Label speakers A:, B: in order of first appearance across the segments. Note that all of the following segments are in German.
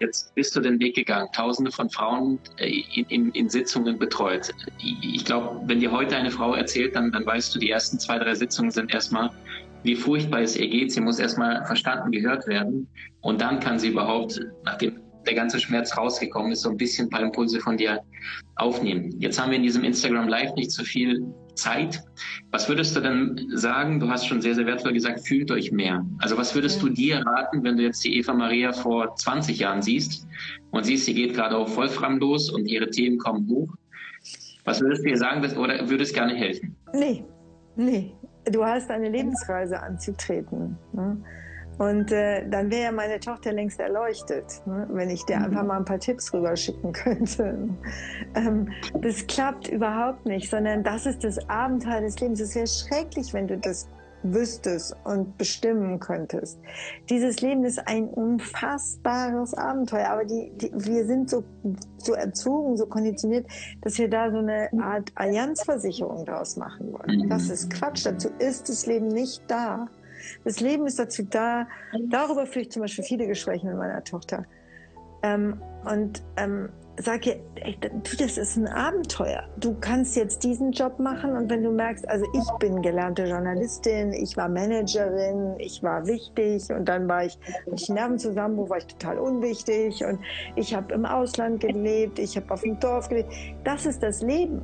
A: Jetzt bist du den Weg gegangen, tausende von Frauen äh, in, in, in Sitzungen betreut. Ich glaube, wenn dir heute eine Frau erzählt, dann, dann weißt du, die ersten zwei, drei Sitzungen sind erstmal, wie furchtbar es ihr geht. Sie muss erstmal verstanden, gehört werden. Und dann kann sie überhaupt, nachdem der ganze Schmerz rausgekommen ist, so ein bisschen ein paar Impulse von dir aufnehmen. Jetzt haben wir in diesem Instagram Live nicht so viel Zeit. Was würdest du denn sagen? Du hast schon sehr, sehr wertvoll gesagt, fühlt euch mehr. Also was würdest du dir raten, wenn du jetzt die Eva Maria vor 20 Jahren siehst und siehst, sie geht gerade auf Wolfram los und ihre Themen kommen hoch? Was würdest du ihr sagen oder würdest gerne helfen?
B: Nee, nee. Du hast eine Lebensreise anzutreten. Ne? Und äh, dann wäre ja meine Tochter längst erleuchtet, ne? wenn ich dir mhm. einfach mal ein paar Tipps rüberschicken könnte. Ähm, das klappt überhaupt nicht, sondern das ist das Abenteuer des Lebens. Es wäre schrecklich, wenn du das wüsstest und bestimmen könntest. Dieses Leben ist ein unfassbares Abenteuer, aber die, die, wir sind so, so erzogen, so konditioniert, dass wir da so eine Art Allianzversicherung draus machen wollen. Das ist Quatsch. Dazu ist das Leben nicht da. Das Leben ist dazu da. Darüber führe ich zum Beispiel viele Gespräche mit meiner Tochter. Ähm, und ähm, sage ihr, ey, du, das ist ein Abenteuer. Du kannst jetzt diesen Job machen und wenn du merkst, also ich bin gelernte Journalistin, ich war Managerin, ich war wichtig und dann war ich, ich Nervenzusammenbruch, war ich total unwichtig und ich habe im Ausland gelebt, ich habe auf dem Dorf gelebt. Das ist das Leben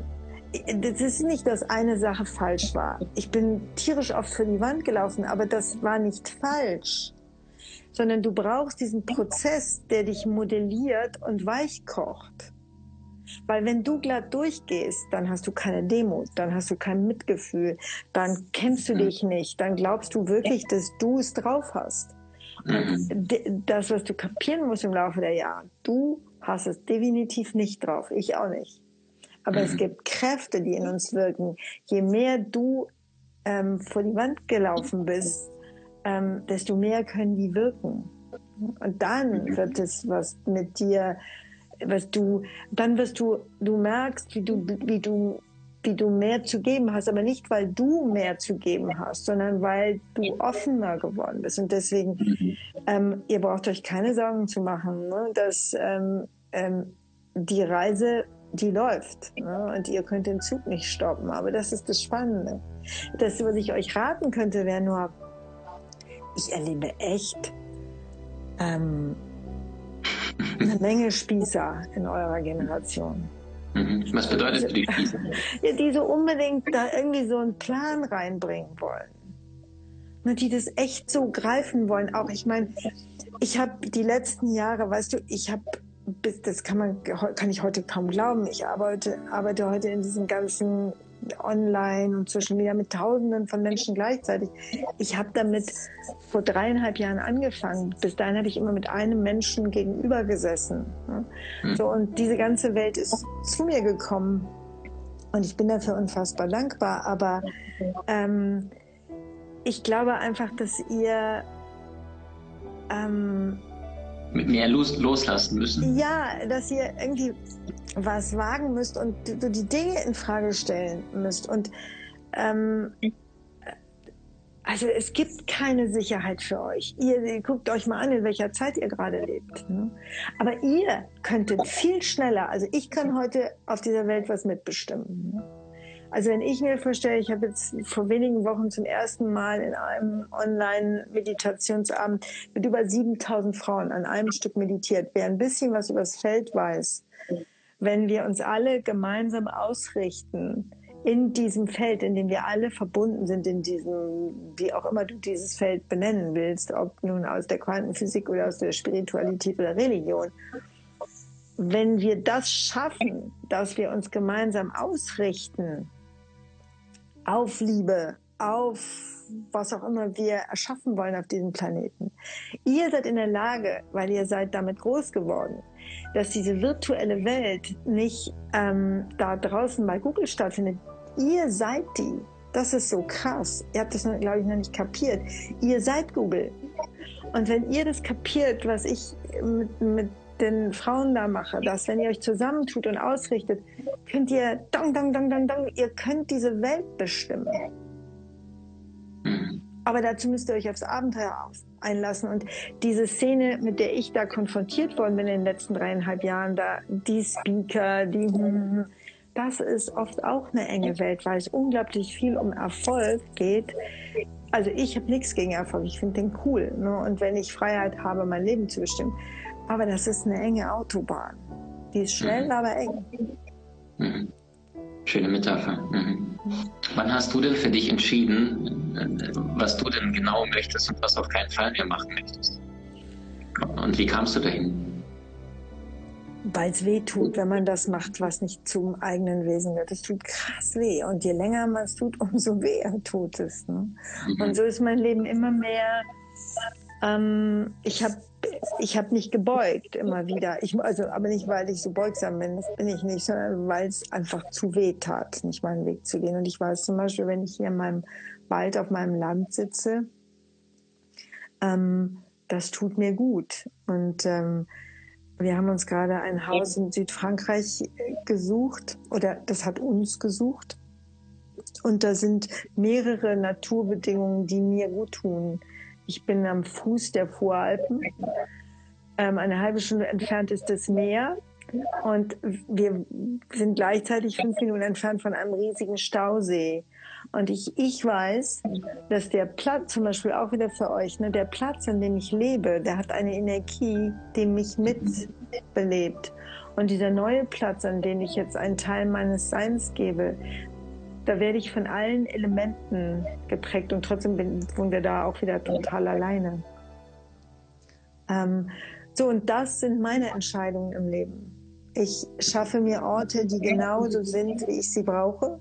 B: das ist nicht, dass eine Sache falsch war. Ich bin tierisch oft für die Wand gelaufen, aber das war nicht falsch. Sondern du brauchst diesen Prozess, der dich modelliert und weich kocht. Weil wenn du glatt durchgehst, dann hast du keine Demut, dann hast du kein Mitgefühl, dann kennst du dich nicht, dann glaubst du wirklich, dass du es drauf hast. Und das, was du kapieren musst im Laufe der Jahre, du hast es definitiv nicht drauf, ich auch nicht. Aber mhm. es gibt Kräfte, die in uns wirken. Je mehr du ähm, vor die Wand gelaufen bist, ähm, desto mehr können die wirken. Und dann wird es was mit dir, was du, dann wirst du, du merkst, wie du, wie du, wie du mehr zu geben hast, aber nicht, weil du mehr zu geben hast, sondern weil du offener geworden bist. Und deswegen, ähm, ihr braucht euch keine Sorgen zu machen, ne, dass ähm, ähm, die Reise die läuft. Ne? Und ihr könnt den Zug nicht stoppen. Aber das ist das Spannende. Das, was ich euch raten könnte, wäre nur, ich erlebe echt ähm, eine Menge Spießer in eurer Generation.
A: Mhm. Was bedeutet für die Spießer?
B: Ja, die so unbedingt da irgendwie so einen Plan reinbringen wollen. Ne, die das echt so greifen wollen. Auch ich meine, ich habe die letzten Jahre, weißt du, ich habe das kann man, kann ich heute kaum glauben. Ich arbeite, arbeite heute in diesem ganzen Online und Social Media mit Tausenden von Menschen gleichzeitig. Ich habe damit vor dreieinhalb Jahren angefangen. Bis dahin habe ich immer mit einem Menschen gegenüber gesessen. Mhm. So, und diese ganze Welt ist zu mir gekommen. Und ich bin dafür unfassbar dankbar. Aber ähm, ich glaube einfach, dass ihr ähm,
A: mit mehr los, loslassen müssen.
B: Ja, dass ihr irgendwie was wagen müsst und du die Dinge in Frage stellen müsst. Und ähm, also es gibt keine Sicherheit für euch. Ihr, ihr, guckt euch mal an, in welcher Zeit ihr gerade lebt. Ne? Aber ihr könntet viel schneller, also ich kann heute auf dieser Welt was mitbestimmen. Ne? Also wenn ich mir vorstelle, ich habe jetzt vor wenigen Wochen zum ersten Mal in einem Online-Meditationsabend mit über 7000 Frauen an einem Stück meditiert, wer ein bisschen was über das Feld weiß, wenn wir uns alle gemeinsam ausrichten, in diesem Feld, in dem wir alle verbunden sind, in diesem, wie auch immer du dieses Feld benennen willst, ob nun aus der Quantenphysik oder aus der Spiritualität oder Religion, wenn wir das schaffen, dass wir uns gemeinsam ausrichten, auf Liebe, auf was auch immer wir erschaffen wollen auf diesem Planeten. Ihr seid in der Lage, weil ihr seid damit groß geworden, dass diese virtuelle Welt nicht ähm, da draußen bei Google stattfindet. Ihr seid die. Das ist so krass. Ihr habt das, glaube ich, noch nicht kapiert. Ihr seid Google. Und wenn ihr das kapiert, was ich mit, mit den Frauen da mache, dass wenn ihr euch zusammentut und ausrichtet, könnt ihr, dong, dong, dong, dong, dong, ihr könnt diese Welt bestimmen. Aber dazu müsst ihr euch aufs Abenteuer einlassen. Und diese Szene, mit der ich da konfrontiert worden bin in den letzten dreieinhalb Jahren, da die Speaker, die, das ist oft auch eine enge Welt, weil es unglaublich viel um Erfolg geht. Also ich habe nichts gegen Erfolg, ich finde den cool. Ne? Und wenn ich Freiheit habe, mein Leben zu bestimmen. Aber das ist eine enge Autobahn. Die ist schnell, mhm. aber eng.
A: Mhm. Schöne Metapher. Mhm. Wann hast du denn für dich entschieden, was du denn genau möchtest und was auf keinen Fall mehr machen möchtest? Und wie kamst du dahin?
B: Weil es weh tut, wenn man das macht, was nicht zum eigenen Wesen gehört. Es tut krass weh. Und je länger man es tut, umso weher tut es. Ne? Mhm. Und so ist mein Leben immer mehr. Ähm, ich habe ich habe mich gebeugt immer wieder. Ich, also, aber nicht, weil ich so beugsam bin, das bin ich nicht, sondern weil es einfach zu weh tat, nicht meinen Weg zu gehen. Und ich weiß zum Beispiel, wenn ich hier in meinem Wald auf meinem Land sitze, ähm, das tut mir gut. Und ähm, wir haben uns gerade ein Haus in Südfrankreich gesucht oder das hat uns gesucht. Und da sind mehrere Naturbedingungen, die mir gut tun. Ich bin am Fuß der Voralpen. Ähm, eine halbe Stunde entfernt ist das Meer. Und wir sind gleichzeitig fünf Minuten entfernt von einem riesigen Stausee. Und ich, ich weiß, dass der Platz, zum Beispiel auch wieder für euch, ne, der Platz, an dem ich lebe, der hat eine Energie, die mich mitbelebt. Und dieser neue Platz, an den ich jetzt einen Teil meines Seins gebe, da werde ich von allen Elementen geprägt und trotzdem bin, wohnen wir da auch wieder total alleine. Ähm, so, und das sind meine Entscheidungen im Leben. Ich schaffe mir Orte, die genauso sind, wie ich sie brauche.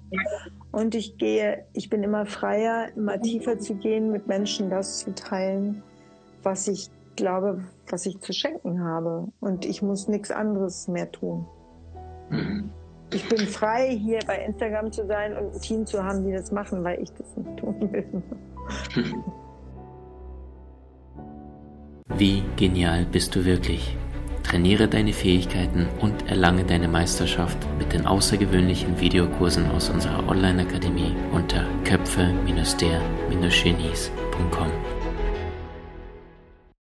B: Und ich gehe, ich bin immer freier, immer tiefer zu gehen, mit Menschen das zu teilen, was ich glaube, was ich zu schenken habe. Und ich muss nichts anderes mehr tun. Mhm ich bin frei, hier bei Instagram zu sein und ein Team zu haben, die das machen, weil ich das nicht tun will.
C: Wie genial bist du wirklich? Trainiere deine Fähigkeiten und erlange deine Meisterschaft mit den außergewöhnlichen Videokursen aus unserer Online-Akademie unter köpfe-der-genies.com.